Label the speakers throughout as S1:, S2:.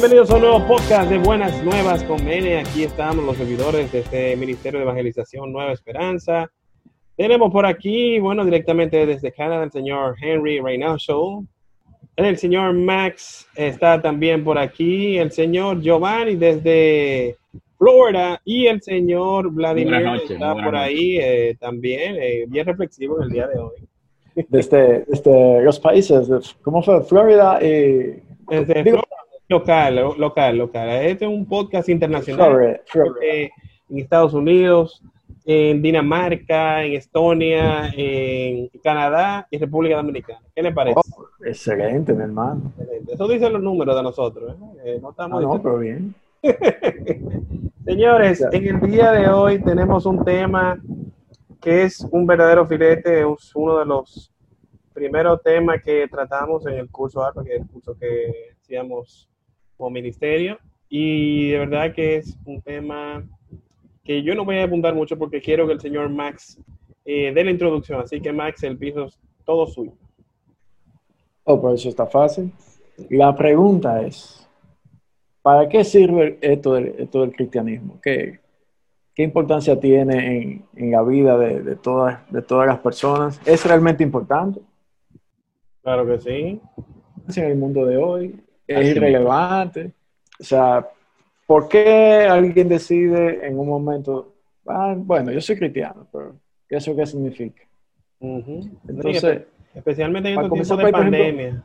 S1: Bienvenidos a un nuevo podcast de Buenas Nuevas con Mene. Aquí estamos los servidores de este Ministerio de Evangelización Nueva Esperanza. Tenemos por aquí, bueno, directamente desde Canadá, el señor Henry Reynoso. El señor Max está también por aquí. El señor Giovanni desde Florida. Y el señor Vladimir está por ahí eh, también, eh, bien reflexivo en el día de hoy.
S2: Desde, desde los países, ¿cómo fue? Florida y...
S1: Desde Florida Local, local, local. Este es un podcast internacional. En Estados Unidos, en Dinamarca, en Estonia, en Canadá y República Dominicana. ¿Qué le parece?
S2: Oh, excelente, mi hermano.
S1: Eso dicen los números de nosotros. ¿eh?
S2: Eh, no estamos. Ah, no, pero bien.
S1: Señores, en el día de hoy tenemos un tema que es un verdadero filete, es uno de los primeros temas que tratamos en el curso ARPA, que es el curso que hacíamos como ministerio. Y de verdad que es un tema que yo no voy a apuntar mucho porque quiero que el señor Max eh, dé la introducción. Así que Max, el piso es todo suyo.
S2: Oh, por eso está fácil. La pregunta es, ¿para qué sirve esto del, esto del cristianismo? ¿Qué, ¿Qué importancia tiene en, en la vida de, de, todas, de todas las personas? ¿Es realmente importante?
S1: Claro que sí.
S2: En el mundo de hoy, es irrelevante. O sea, ¿por qué alguien decide en un momento, ah, bueno, yo soy cristiano, pero ¿qué eso qué significa?
S1: Entonces, especialmente en estos tiempos de pandemia.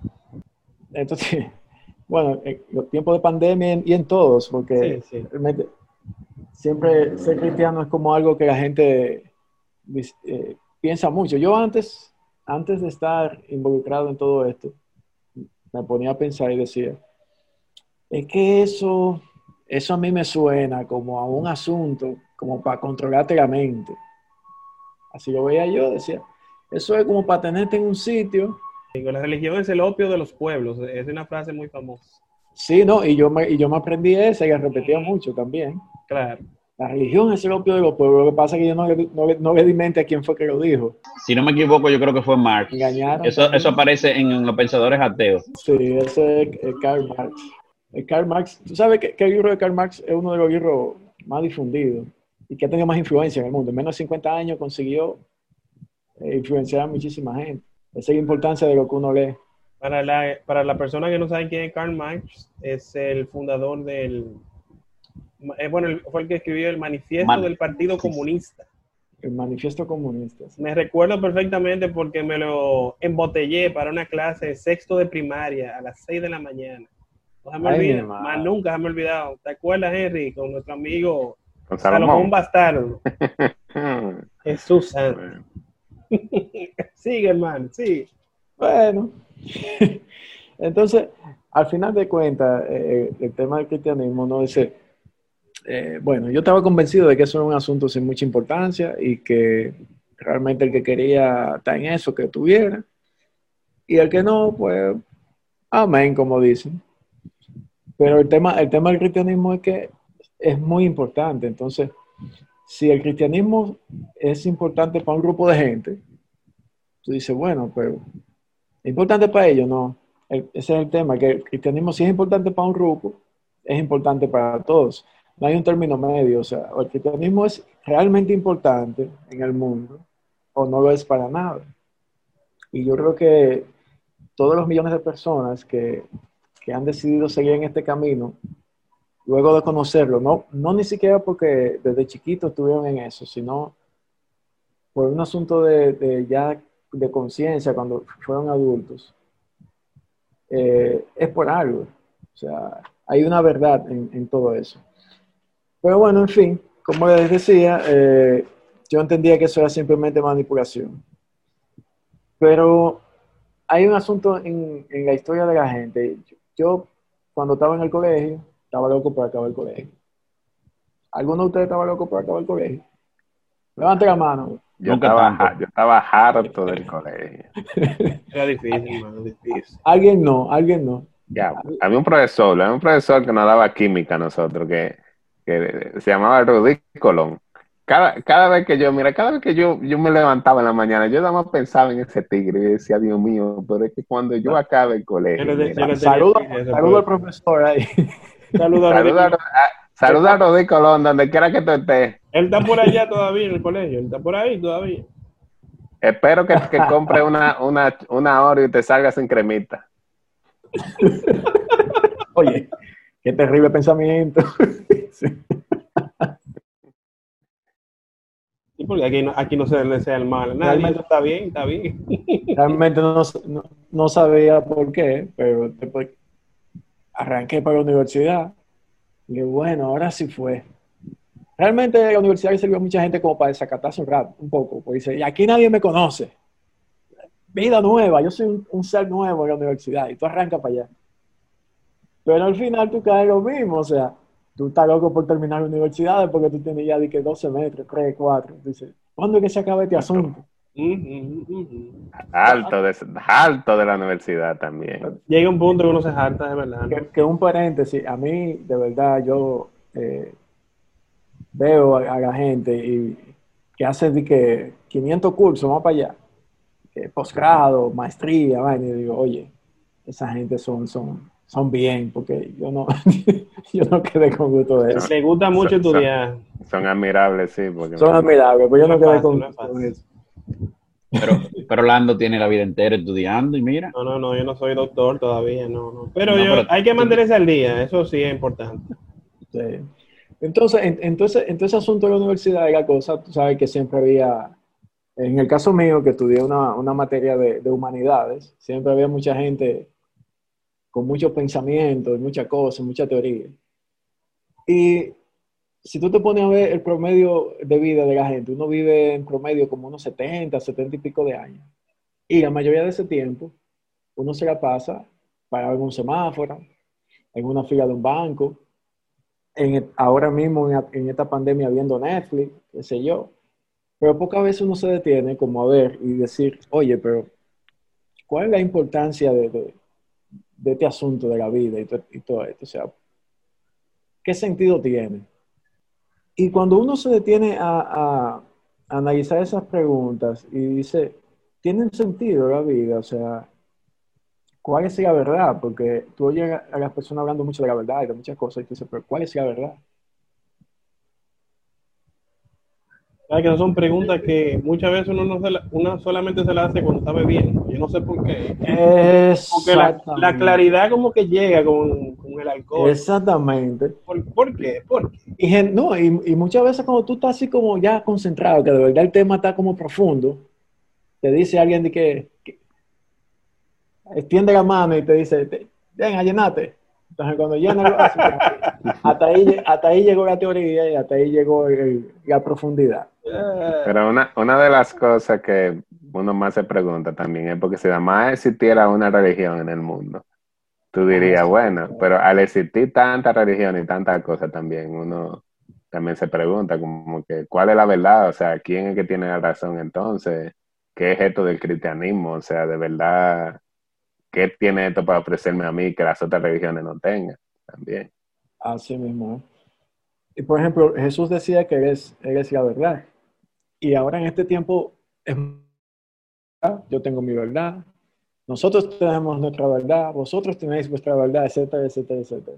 S2: entonces, bueno, en los tiempos de pandemia y en todos, porque realmente siempre ser cristiano es como algo que la gente eh, piensa mucho. Yo antes, antes de estar involucrado en todo esto, me ponía a pensar y decía, es que eso, eso a mí me suena como a un asunto, como para controlarte la mente. Así lo veía yo, decía, eso es como para tenerte en un sitio.
S1: La religión es el opio de los pueblos, es una frase muy famosa.
S2: Sí, no, y yo me, y yo me aprendí esa y la repetía mucho también.
S1: Claro.
S2: La religión es el opio de los pueblos. Lo que pasa es que yo no le, no, no le di mente a quién fue que lo dijo.
S3: Si no me equivoco, yo creo que fue Marx.
S2: Engañaron.
S3: Eso, eso aparece en los pensadores ateos.
S2: Sí, ese es Karl Marx. El Karl Marx, tú sabes que, el libro de Karl Marx es uno de los libros más difundidos y que ha tenido más influencia en el mundo. En menos de 50 años consiguió eh, influenciar a muchísima gente. Esa es la importancia de lo que uno lee.
S1: Para la, para la persona que no sabe quién es Karl Marx, es el fundador del, eh, bueno, fue el que escribió el manifiesto del Partido Comunista.
S2: El manifiesto comunista.
S1: Me recuerdo perfectamente porque me lo embotellé para una clase de sexto de primaria a las 6 de la mañana. No se me olvida, más nunca se me ha olvidado. ¿Te acuerdas, Henry, con nuestro amigo Salomón Bastardo? Jesús Santo. sigue, hermano, sigue.
S2: Bueno. Entonces, al final de cuentas, eh, el tema del cristianismo no es eh, bueno, yo estaba convencido de que eso era un asunto sin mucha importancia y que realmente el que quería estar en eso, que tuviera. Y el que no, pues, amén, como dicen. Pero el tema, el tema del cristianismo es que es muy importante. Entonces, si el cristianismo es importante para un grupo de gente, tú dices, bueno, pero ¿es importante para ellos? No. ese es el tema, que el cristianismo si es importante para un grupo, es importante para todos no hay un término medio, o sea, el cristianismo es realmente importante en el mundo o no lo es para nada. Y yo creo que todos los millones de personas que, que han decidido seguir en este camino, luego de conocerlo, no, no ni siquiera porque desde chiquitos estuvieron en eso, sino por un asunto de, ya de conciencia cuando fueron adultos, eh, es por algo. O sea, hay una verdad en todo eso. Pero bueno, en fin, como les decía, eh, yo entendía que eso era simplemente manipulación. Pero hay un asunto en, en, la historia de la gente. Yo, cuando estaba en el colegio, estaba loco por acabar el colegio. ¿Alguno de ustedes estaba loco por acabar el colegio? Levante la mano.
S4: Yo estaba, yo estaba harto del colegio.
S1: Era difícil, hermano, difícil.
S2: Alguien no, alguien no.
S4: Ya, había un profesor, había un profesor que nos daba química a nosotros, que que se llamaba Rudy Colón. cada, cada vez que yo, mira, cada vez que yo, yo me levantaba en la mañana, yo nada más pensaba en ese tigre y decía, Dios mío, pero es que cuando yo acabe el colegio. Mira,
S2: Saludo, saludo al profesor ahí.
S1: Saludos a
S4: Saluda, a- saluda a Rodrigo Colón, donde quiera que tú estés.
S1: Él está por allá todavía en el colegio. Él está por ahí todavía.
S4: Espero que, que compre una, una, una Oreo y te salgas sin cremita.
S2: Oye, qué terrible pensamiento. Sí.
S1: Sí, porque aquí no, aquí no se le desea el mal nadie.
S2: Realmente-
S1: está bien, está bien.
S2: Realmente no, no, no sabía por qué, pero después arranqué para la universidad. Y bueno, ahora sí fue. Realmente la universidad le sirvió a mucha gente como para desacatarse un rato, un poco. Porque dice, y aquí nadie me conoce. Vida nueva, yo soy un, un ser nuevo en la universidad y tú arrancas para allá. Pero al final tú caes lo mismo, o sea, tú estás loco por terminar la universidad porque tú tienes ya de que 12 metros, 3, 4. Dices, ¿cuándo es que se acaba este asunto?
S4: Alto de, alto de la universidad también.
S1: Llega un punto que uno se harta, de verdad. ¿no?
S2: Que, que un paréntesis, a mí de verdad yo eh, veo a, a la gente y, que hace de que 500 cursos, vamos para allá, que posgrado, maestría, vaina, y digo, oye, esa gente son, son, son bien, porque yo no, yo no quedé con gusto de eso.
S1: Le gusta mucho
S4: Son- son-
S1: estudiar.
S4: Son admirables, sí, porque
S2: Son admirables, pero yo no quedé
S1: fácil,
S2: con gusto de eso.
S3: Pero, pero Lando tiene la vida entera estudiando y mira.
S1: No, no, no, yo no soy doctor todavía, no, no. Pero,
S3: No,
S1: yo,
S3: pero-
S1: hay que mantenerse al día, eso sí es importante.
S2: Sí. Entonces, en, entonces, en todo ese asunto de la universidad la cosa, tú sabes que siempre había, en el caso mío, que estudié una, una materia de, de humanidades, siempre había mucha gente con muchos pensamientos, muchas cosas, mucha teoría. Y si tú te pones a ver el promedio de vida de la gente, uno vive en promedio como unos 70, 70 y pico de años. Y la mayoría de ese tiempo, uno se la pasa para en un semáforo, en una fila de un banco, en, e- ahora mismo en, en esta pandemia viendo Netflix, qué sé yo. Pero pocas veces uno se detiene como a ver y decir, oye, pero ¿cuál es la importancia de, de- de este asunto de la vida y, y todo esto? O sea, ¿qué sentido tiene? Y cuando uno se detiene a, a analizar esas preguntas y dice, ¿tienen sentido la vida? O sea, ¿cuál es la verdad? Porque tú oyes a a las personas hablando mucho de la verdad y de muchas cosas y tú dices, pero ¿cuál es la verdad?
S1: Que son preguntas que muchas veces uno, no se la- uno solamente se las hace cuando está bebiendo. Yo no sé por qué. Porque la, la claridad como que llega con, con el alcohol.
S2: Exactamente.
S1: ¿Por, por qué? ¿Por qué?
S2: Y, gen- no, y, y muchas veces cuando tú estás así como ya concentrado, que de verdad el tema está como profundo, te dice alguien de que, que extiende la mano y te dice, te- ven, a llenate. Entonces cuando llena hasta ahí, hasta ahí llegó la teoría y hasta ahí llegó el- la profundidad.
S1: Eh,
S4: Pero una, una de las cosas que uno más se pregunta también es porque si además existiera una religión en el mundo, tú dirías, bueno, pero al existir tanta religión y tantas cosas también, uno también se pregunta como que, ¿cuál es la verdad? O sea, ¿quién es que tiene la razón entonces? ¿Qué es esto del cristianismo? O sea, de verdad, ¿qué tiene esto para ofrecerme a mí que las otras religiones no tengan? También.
S2: Así mismo. ¿eh? Y por ejemplo, Jesús decía que él es, él es la verdad. Y ahora en este tiempo, es yo tengo mi verdad, nosotros tenemos nuestra verdad, vosotros tenéis vuestra verdad, etcétera, etcétera, etcétera.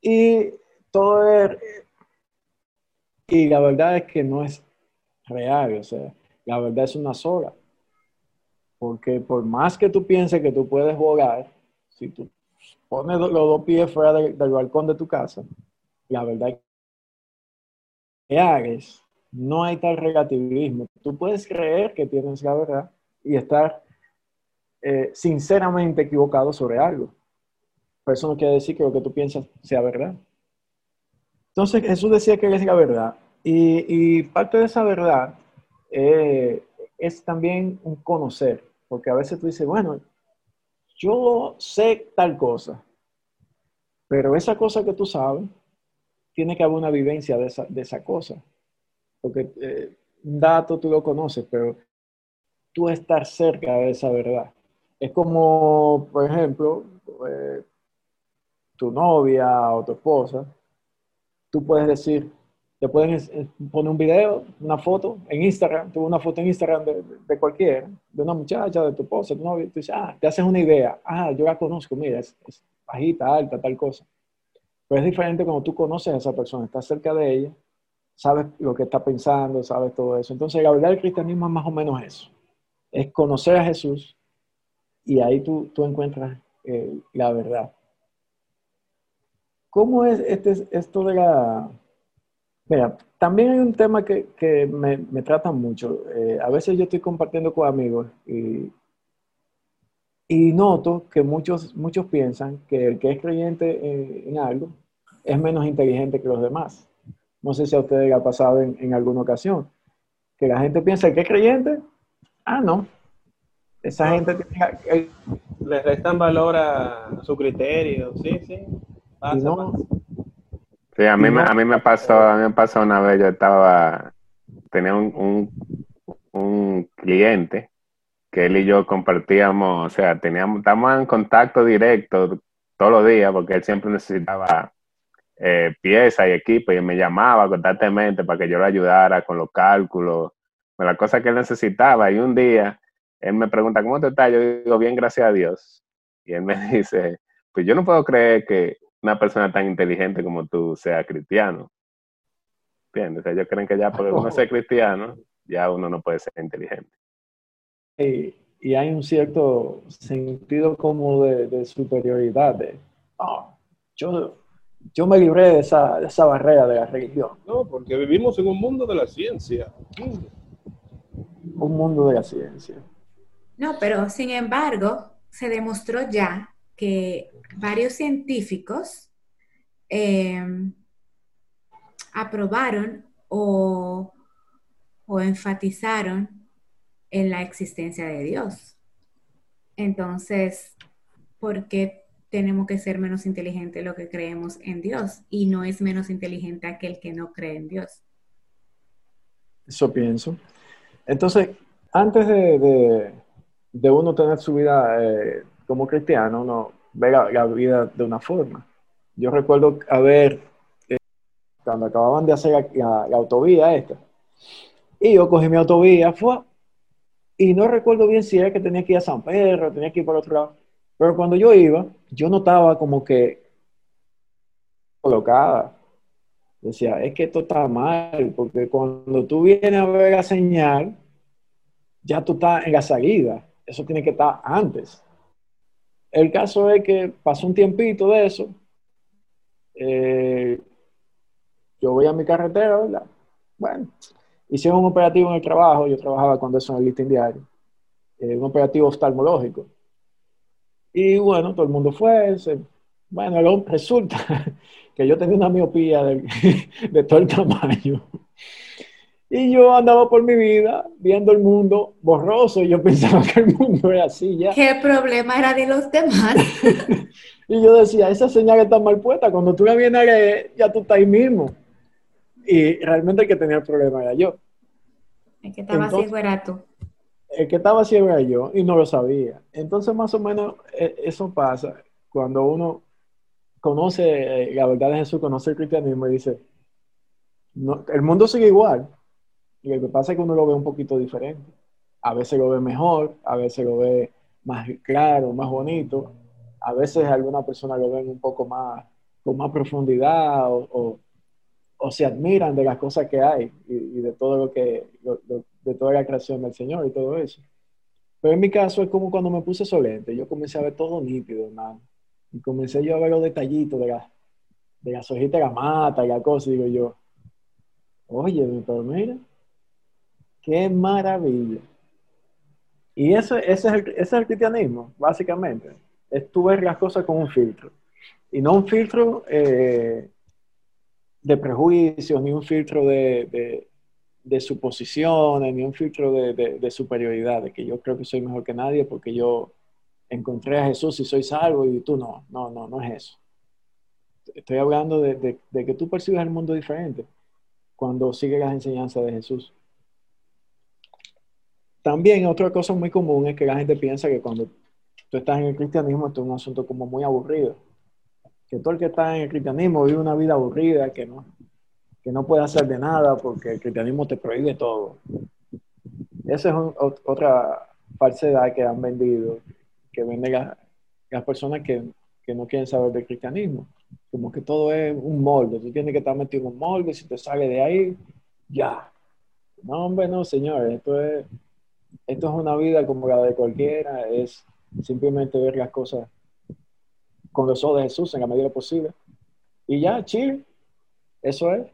S2: Y todo es... Y la verdad es que no es real, o sea, la verdad es una sola. Porque por más que tú pienses que tú puedes volar, si tú pones los dos pies fuera del, balcón de tu casa, la verdad es que no hay tal relativismo. Tú puedes creer que tienes la verdad y estar eh, sinceramente equivocado sobre algo. Pero eso no quiere decir que lo que tú piensas sea verdad. Entonces Jesús decía que es la verdad. Y, y parte de esa verdad eh, es también un conocer. Porque a veces tú dices, bueno, yo sé tal cosa, pero esa cosa que tú sabes, tiene que haber una vivencia de esa, de esa cosa. Porque eh, un dato tú lo conoces, pero tú estar cerca de esa verdad. Es como, por ejemplo, eh, tu novia o tu esposa, tú puedes decir, te pueden eh, poner un video, una foto en Instagram, tuve una foto en Instagram de, de, cualquiera, de una muchacha, de tu esposa, de tu novio, tú dices, ah, te haces una idea, ah, yo la conozco, mira, es, es bajita, alta, tal cosa. Pero es diferente cuando tú conoces a esa persona, estás cerca de ella, sabes lo que está pensando, sabes todo eso. Entonces, la verdad del cristianismo es más o menos eso. Es conocer a Jesús y ahí tú, tú encuentras eh, la verdad. ¿Cómo es este, esto de la... Mira, también hay un tema que, que me, me, trata mucho. Eh, a veces yo estoy compartiendo con amigos y, y noto que muchos, muchos piensan que el que es creyente en, algo es menos inteligente que los demás. No sé si a ustedes les ha pasado en, en alguna ocasión. Que la gente piensa que es creyente. Ah, no. Esa gente tiene,
S1: le restan valor a su criterio. Sí, sí.
S4: Sí, a mí, me, a mí me pasó, a mí me pasó una vez, yo estaba, tenía un, un, un cliente que él y yo compartíamos, o sea, teníamos, estábamos en contacto directo todos los días porque él siempre necesitaba eh, piezas y equipo y me llamaba constantemente para que yo le ayudara con los cálculos, con las cosas que él necesitaba. Y un día él me pregunta, ¿cómo te estás? Yo digo, bien, gracias a Dios. Y él me dice, pues yo no puedo creer que una persona tan inteligente como tú sea cristiano. ¿Entiendes? O ellos creen que ya por uno ser cristiano, ya uno no puede ser inteligente.
S2: Y, y hay un cierto sentido como de, superioridad, de, oh, yo, yo me libré de esa, de esa barrera de la religión.
S1: No, porque vivimos en un mundo de la ciencia.
S2: Un mundo de la ciencia.
S5: No, pero sin embargo, se demostró ya que varios científicos eh, aprobaron o, o enfatizaron en la existencia de Dios. Entonces, ¿por qué tenemos que ser menos inteligentes lo que creemos en Dios? Y no es menos inteligente aquel que no cree en Dios.
S2: Eso pienso. Entonces, antes de, uno tener su vida eh, como cristiano, uno ve la, vida de una forma. Yo recuerdo haber, eh, cuando acababan de hacer la, autovía esta, y yo cogí mi autovía, fue, y no recuerdo bien si era que tenía que ir a San Pedro, tenía que ir por otro lado, pero cuando yo iba, yo notaba como que colocada. Decía, es que esto está mal, porque cuando tú vienes a ver la señal, ya tú estás en la salida. Eso tiene que estar antes. El caso es que pasó un tiempito de eso. Eh, yo voy a mi carretera, ¿verdad? Bueno, hicieron un operativo en el trabajo. Yo trabajaba con eso en el listing diario. Eh, un operativo oftalmológico. Y bueno, todo el mundo fue. bueno, resulta que yo tenía una miopía de, de todo el tamaño. Y yo andaba por mi vida viendo el mundo borroso y yo pensaba que el mundo era así ya.
S5: ¿Qué problema era de los demás?
S2: y yo decía, esa señal está mal puesta, cuando tú la vienes a leer, ya tú estás ahí mismo. Y realmente el que tenía el problema era yo.
S5: El que estaba ciego era tú.
S2: El que estaba ciego era yo y no lo sabía. Entonces más o menos e, eso pasa cuando uno conoce eh, la verdad de Jesús, conoce el cristianismo y dice, el mundo sigue igual, y lo que pasa es que uno lo ve un poquito diferente. A veces lo ve mejor, a veces lo ve más claro, más bonito. A veces alguna persona lo ven un poco más, con más profundidad o, se admiran de las cosas que hay y, de todo lo que, de toda la creación del Señor y todo eso. Pero en mi caso es como cuando me puse solente, yo comencé a ver todo nítido, hermano. Y comencé yo a ver los detallitos de la, de las hojitas de la mata y la cosa, digo yo, oye, pero mira, Qué maravilla. Y eso, ese, es el, ese es el cristianismo, básicamente. Es tú ver las cosas con un filtro. Y no un filtro eh, de prejuicios, ni un filtro de, de, suposiciones, ni un filtro de, de, superioridad, de que yo creo que soy mejor que nadie porque yo encontré a Jesús y soy salvo y tú no. No, no, no es eso. Estoy hablando de, que tú percibes el mundo diferente cuando sigues las enseñanzas de Jesús. También otra cosa muy común es que la gente piensa que cuando tú estás en el cristianismo esto es un asunto como muy aburrido. Que todo el que está en el cristianismo vive una vida aburrida, que no, que no puedes hacer de nada porque el cristianismo te prohíbe todo. Esa es un- ot- otra falsedad que han vendido, que venden las, las personas que, que no quieren saber del cristianismo. Como que todo es un molde, tú tienes que estar metido en un molde, si te sale de ahí, ya. No, hombre, no, señor, esto es, esto es una vida como la de cualquiera, es simplemente ver las cosas con los ojos de Jesús en la medida posible. Y ya, chill, eso es.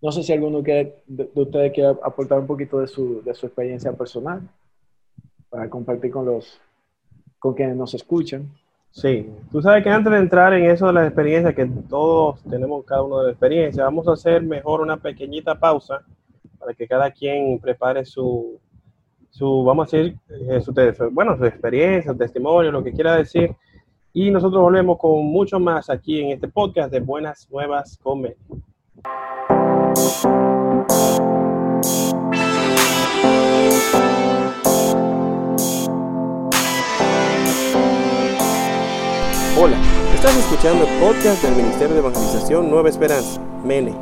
S2: No sé si alguno que, de, de ustedes quiere aportar un poquito de su, de su experiencia personal para compartir con los con quienes nos escuchan.
S1: Sí, tú sabes que antes de entrar en eso de las experiencias, que todos tenemos cada uno de las experiencias, vamos a hacer mejor una pequeñita pausa para que cada quien prepare su, su vamos a decir, eh, su, bueno, su experiencia, testimonio, lo que quiera decir. Y nosotros volvemos con mucho más aquí en este podcast de Buenas Nuevas con. Hola, estás escuchando el podcast del Ministerio de Evangelización Nueva Esperanza, MENE,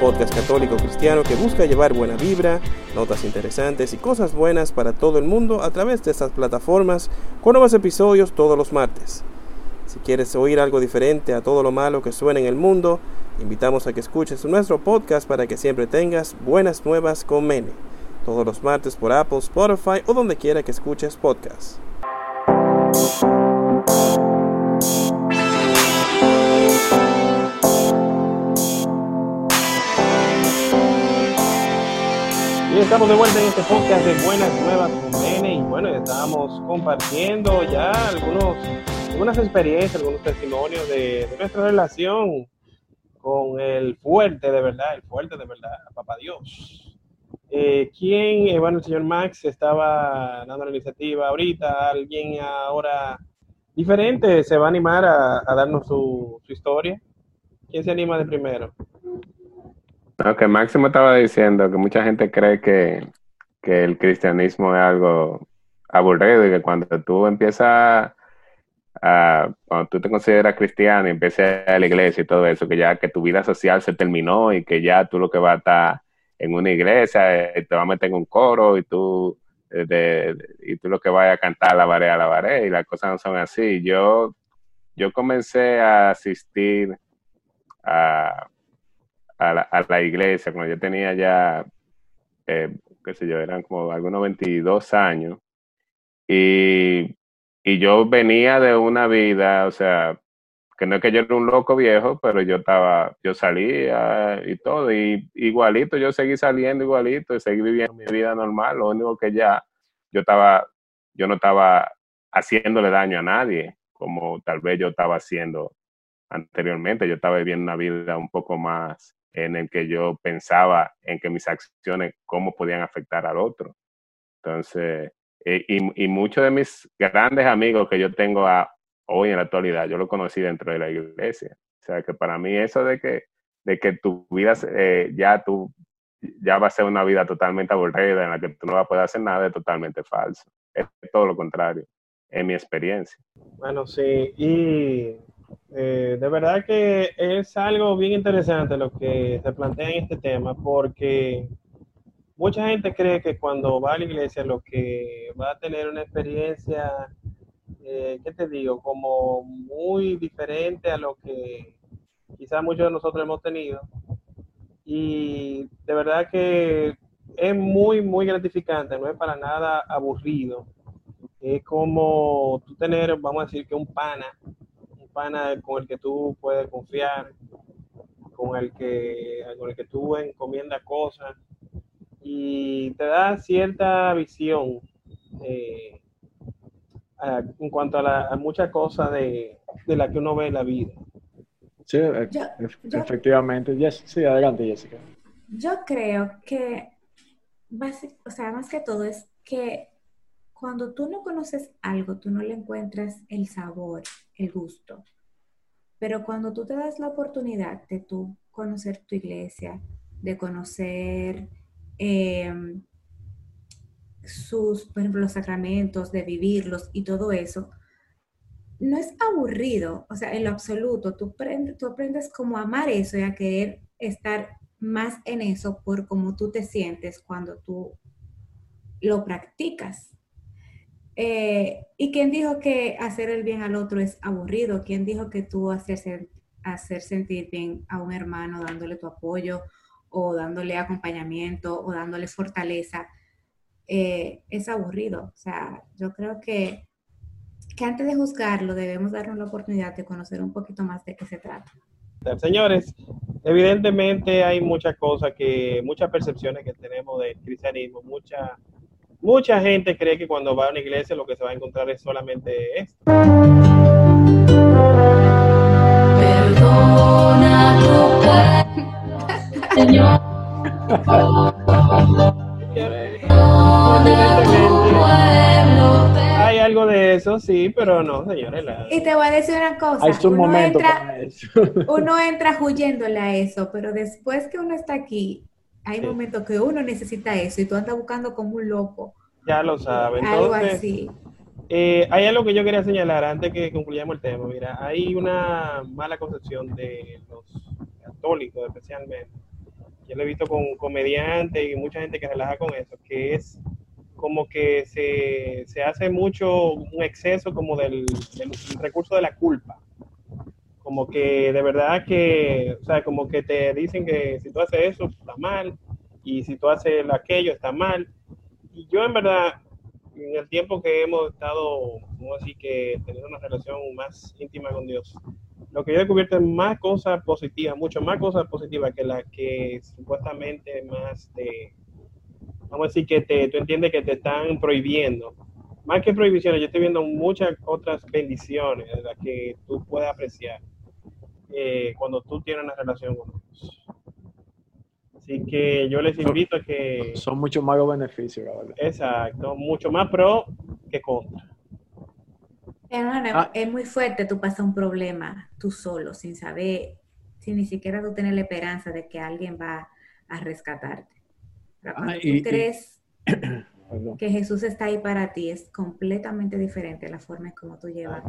S1: podcast católico cristiano que busca llevar buena vibra, notas interesantes y cosas buenas para todo el mundo a través de estas plataformas con nuevos episodios todos los martes. Si quieres oír algo diferente a todo lo malo que suena en el mundo, invitamos a que escuches nuestro podcast para que siempre tengas buenas nuevas con Mene, todos los martes por Apple, Spotify o donde quiera que escuches podcasts. Y estamos de vuelta en este podcast de Buenas Nuevas con Mene y bueno, ya estábamos compartiendo ya algunos, algunas experiencias, algunos testimonios de, de nuestra relación con el fuerte de verdad, el fuerte de verdad, Papá Dios. Eh, ¿Quién, eh, bueno, el señor Max estaba dando la iniciativa ahorita, alguien ahora diferente se va a animar a, a darnos su, su historia? ¿Quién se anima de primero?
S4: No, que Máximo estaba diciendo que mucha gente cree que, que el cristianismo es algo aburrido y que cuando tú empiezas a, cuando tú te consideras cristiano y empiezas a la iglesia y todo eso, que ya que tu vida social se terminó y que ya tú lo que vas a estar en una iglesia, eh, te vas a meter en un coro y tú, eh, y tú lo que vas a cantar la varé a la varé y las cosas no son así. Yo, yo comencé a asistir a, a la, a la iglesia cuando yo tenía ya, eh, qué sé yo, eran como algunos 22 años. Y, y yo venía de una vida, o sea, que no es que yo era un loco viejo, pero yo estaba, yo salía y todo, y igualito, yo seguí saliendo igualito, y seguí viviendo mi vida normal, lo único que ya yo estaba, yo no estaba haciéndole daño a nadie, como tal vez yo estaba haciendo anteriormente, yo estaba viviendo una vida un poco más en el que yo pensaba en que mis acciones, cómo podían afectar al otro. Entonces, eh, y, y muchos de mis grandes amigos que yo tengo a, hoy en la actualidad, yo lo conocí dentro de la iglesia. O sea, que para mí eso de que, de que tu vida eh, ya tú ya va a ser una vida totalmente aburrida en la que tú no vas a poder hacer nada es totalmente falso. Es todo lo contrario, en mi experiencia.
S1: Bueno, sí, y eh, de verdad que es algo bien interesante lo que se plantea en este tema, porque mucha gente cree que cuando va a la iglesia lo que va a tener una experiencia, eh, ¿qué te digo? Como muy diferente a lo que quizás muchos de nosotros hemos tenido. Y de verdad que es muy, muy gratificante, no es para nada aburrido. Es como tú tener, vamos a decir que un pana, un pana con el que tú puedes confiar, con el que, con el que tú encomiendas cosas y te da cierta visión eh, a- en cuanto a, la- a muchas cosas de, de la que uno ve en la vida.
S2: Sí, e-
S5: Yo- yo-
S2: efectivamente. Yes, sí, adelante, Jessica.
S5: Yo creo que, o sea, más que todo es que cuando tú no conoces algo, tú no le encuentras el sabor, el gusto. Pero cuando tú te das la oportunidad de tú conocer tu iglesia, de conocer em, sus, por ejemplo, los sacramentos, de vivirlos y todo eso, no es aburrido, o sea, en lo absoluto, tú, aprendes, tú aprendes como a amar eso y a querer estar más en eso por cómo tú te sientes cuando tú lo practicas. Eh, ¿Y quién dijo que hacer el bien al otro es aburrido? ¿Quién dijo que tú hacer, hacer sentir bien a un hermano dándole tu apoyo o dándole acompañamiento o dándole fortaleza eh, es aburrido? O sea, yo creo que, que antes de juzgarlo debemos darnos la oportunidad de conocer un poquito más de qué se trata.
S1: Señores, evidentemente hay muchas cosas que, muchas percepciones que tenemos del cristianismo, mucha, mucha gente cree que cuando va a una iglesia lo que se va a encontrar es solamente esto. Pero no, señores.
S5: Y te voy a decir una cosa.
S2: Hay su
S5: uno
S2: momento
S5: entra,
S2: para eso.
S5: uno entra huyéndole a eso, pero después que uno está aquí, hay
S1: Sí.
S5: momentos que uno necesita eso y tú andas buscando como un loco.
S1: Ya lo saben.
S5: algo
S1: Entonces,
S5: así.
S1: Eh, hay algo que yo quería señalar antes que concluyamos el tema. Mira, hay una mala concepción de los católicos, especialmente. Yo lo he visto con comediantes y mucha gente que relaja con eso, que es como que se, se hace mucho un exceso como del, del recurso de la culpa. Como que de verdad que, o sea, como que te dicen que si tú haces eso está mal y si tú haces aquello está mal. Y yo en verdad, en el tiempo que hemos estado, como así que teniendo una relación más íntima con Dios, lo que yo he descubierto es más cosas positivas, mucho más cosas positivas que las que supuestamente más te, vamos a decir que te, tú entiendes que te están prohibiendo. Más que prohibiciones, yo estoy viendo muchas otras bendiciones de las que tú puedes apreciar eh, cuando tú tienes una relación con Dios. Así que yo les invito a que...
S2: Son mucho más los beneficios, la verdad.
S1: Exacto, mucho más pro que contra.
S5: Hermano,
S2: Ah.
S5: es muy fuerte tú pasas un problema tú solo, sin saber, sin ni siquiera tú tener la esperanza de que alguien va a rescatarte. Cuando
S2: Ah,
S5: tú
S2: y-
S5: crees que Jesús está ahí para ti, es completamente diferente la forma en cómo tú llevas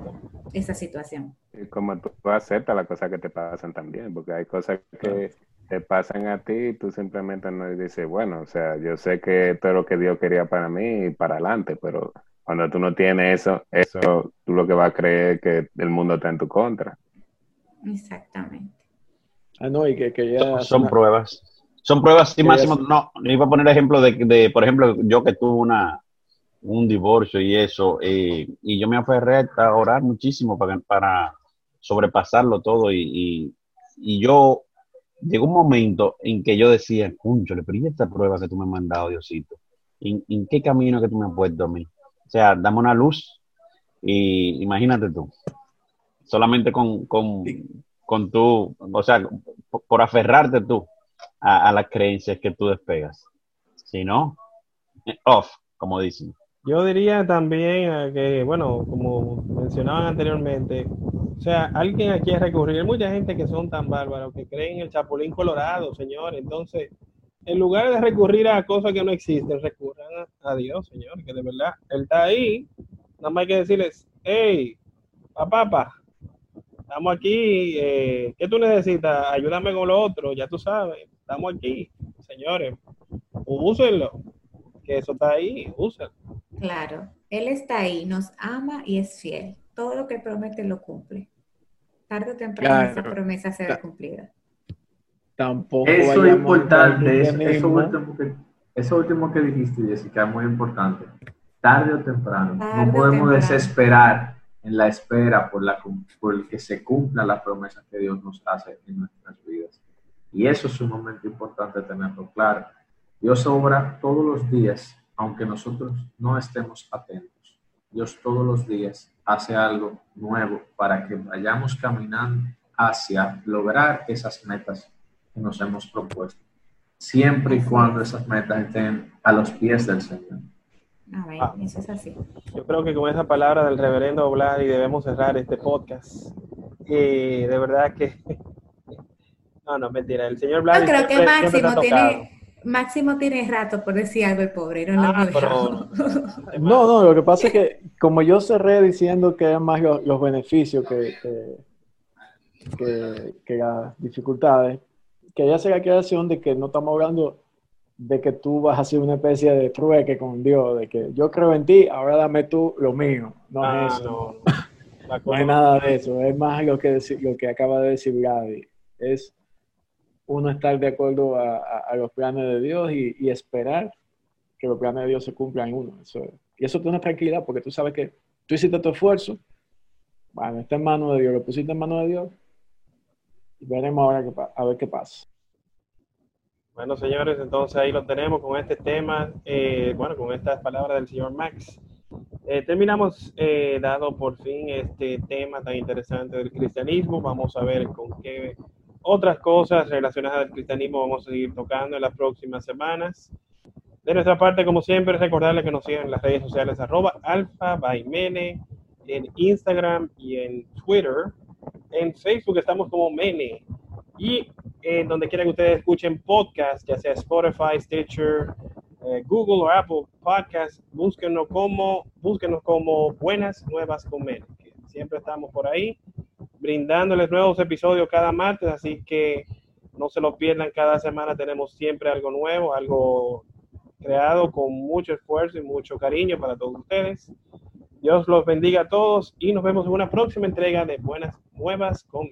S5: esa situación.
S4: Y como tú aceptas las cosas que te pasan también, porque hay cosas que te pasan a ti y tú simplemente no dices, bueno, o sea, yo sé que esto es lo que Dios quería para mí y para adelante, pero cuando tú no tienes eso, eso tú lo que vas a creer es que el mundo está en tu contra.
S5: Exactamente.
S2: Ah, no, y que, que ya
S3: Son, son
S2: una-
S3: pruebas. Son pruebas, sí, Máximo. No, le iba a poner ejemplo de, de, por ejemplo, yo que tuve una, un divorcio y eso, eh, y yo me aferré a orar muchísimo para, para sobrepasarlo todo y, y, y yo llegó un momento en que yo decía, le pero ¿y esta prueba que tú me has mandado, Diosito? ¿En, en qué camino que tú me has puesto a mí? O sea, dame una luz y imagínate tú, solamente con, con, con tu, o sea, por, por aferrarte tú a, las creencias que tú despegas. Si no, off, como dicen.
S1: Yo diría también eh, que, bueno, como mencionaban anteriormente, o sea, alguien aquí a recurrir. Hay mucha gente que son tan bárbaros que creen en el chapulín colorado, señor. Entonces, en lugar de recurrir a cosas que no existen, recurran a, Dios, señor, que de verdad, Él está ahí. Nada más hay que decirles, hey, papá, papá, estamos aquí, eh, ¿qué tú necesitas? Ayúdame con lo otro, ya tú sabes, estamos aquí, señores, úsenlo, que eso está ahí, úsenlo.
S5: Claro, Él está ahí, nos ama y es fiel. Todo lo que promete lo cumple. Tarde o temprano esa
S2: Claro.
S5: promesa será cumplida.
S2: tampoco
S6: Eso es importante, eso, eso último que, eso último que dijiste, Jessica, es muy importante. Tarde o temprano,
S5: Tarde
S6: no podemos
S5: temprano.
S6: desesperar en la espera por, la, por que se cumplan las promesas que Dios nos hace en nuestras vidas. Y eso es sumamente importante tenerlo claro. Dios obra todos los días, aunque nosotros no estemos atentos. Dios todos los días hace algo nuevo para que vayamos caminando hacia lograr esas metas que nos hemos propuesto, siempre y cuando esas metas estén a los pies del Señor.
S5: A ver,
S1: Ah.
S5: eso es así.
S1: Yo creo que con esa palabra del reverendo Oblar y debemos cerrar este podcast. Y de verdad que... No, no, mentira. El señor Blas
S5: Yo creo que Máximo tiene, Máximo tiene rato por decir algo el pobre, no lo
S1: Ah, pero...
S2: No, no, lo que pasa es que como yo cerré diciendo que eran más los, los beneficios que, que, que- que las dificultades, que haya esa creación de que no estamos hablando de que tú vas a hacer una especie de trueque con Dios, de que yo creo en ti, ahora dame tú lo mío. No
S1: Ah,
S2: es eso.
S1: no. La
S2: No
S1: cosa
S2: hay nada de eso, es más lo que, lo que acaba de decir Gaby. Es uno estar de acuerdo a, a- a los planes de Dios y, y esperar que los planes de Dios se cumplan en uno. Eso, y eso te da una tranquilidad porque tú sabes que tú hiciste tu esfuerzo, bueno, está en manos de Dios, lo pusiste en manos de Dios y veremos ahora a ver qué pasa.
S1: Bueno, señores, entonces ahí lo tenemos con este tema, eh, bueno, con estas palabras del señor Max. Eh, terminamos eh, dado por fin este tema tan interesante del cristianismo. Vamos a ver con qué otras cosas relacionadas al cristianismo vamos a seguir tocando en las próximas semanas. De nuestra parte, como siempre, recordarles que nos sigan en las redes sociales arroba alfa Mene, en Instagram y en Twitter. En Facebook estamos como Mene. Y en donde quiera que ustedes escuchen podcast, ya sea Spotify, Stitcher, eh, Google o Apple Podcast, búsquenos como, búsquenos como Buenas Nuevas con Mene, Siempre estamos por ahí brindándoles nuevos episodios cada martes, así que no se lo pierdan. Cada semana tenemos siempre algo nuevo, algo creado con mucho esfuerzo y mucho cariño para todos ustedes. Dios los bendiga a todos y nos vemos en una próxima entrega de Buenas Nuevas con.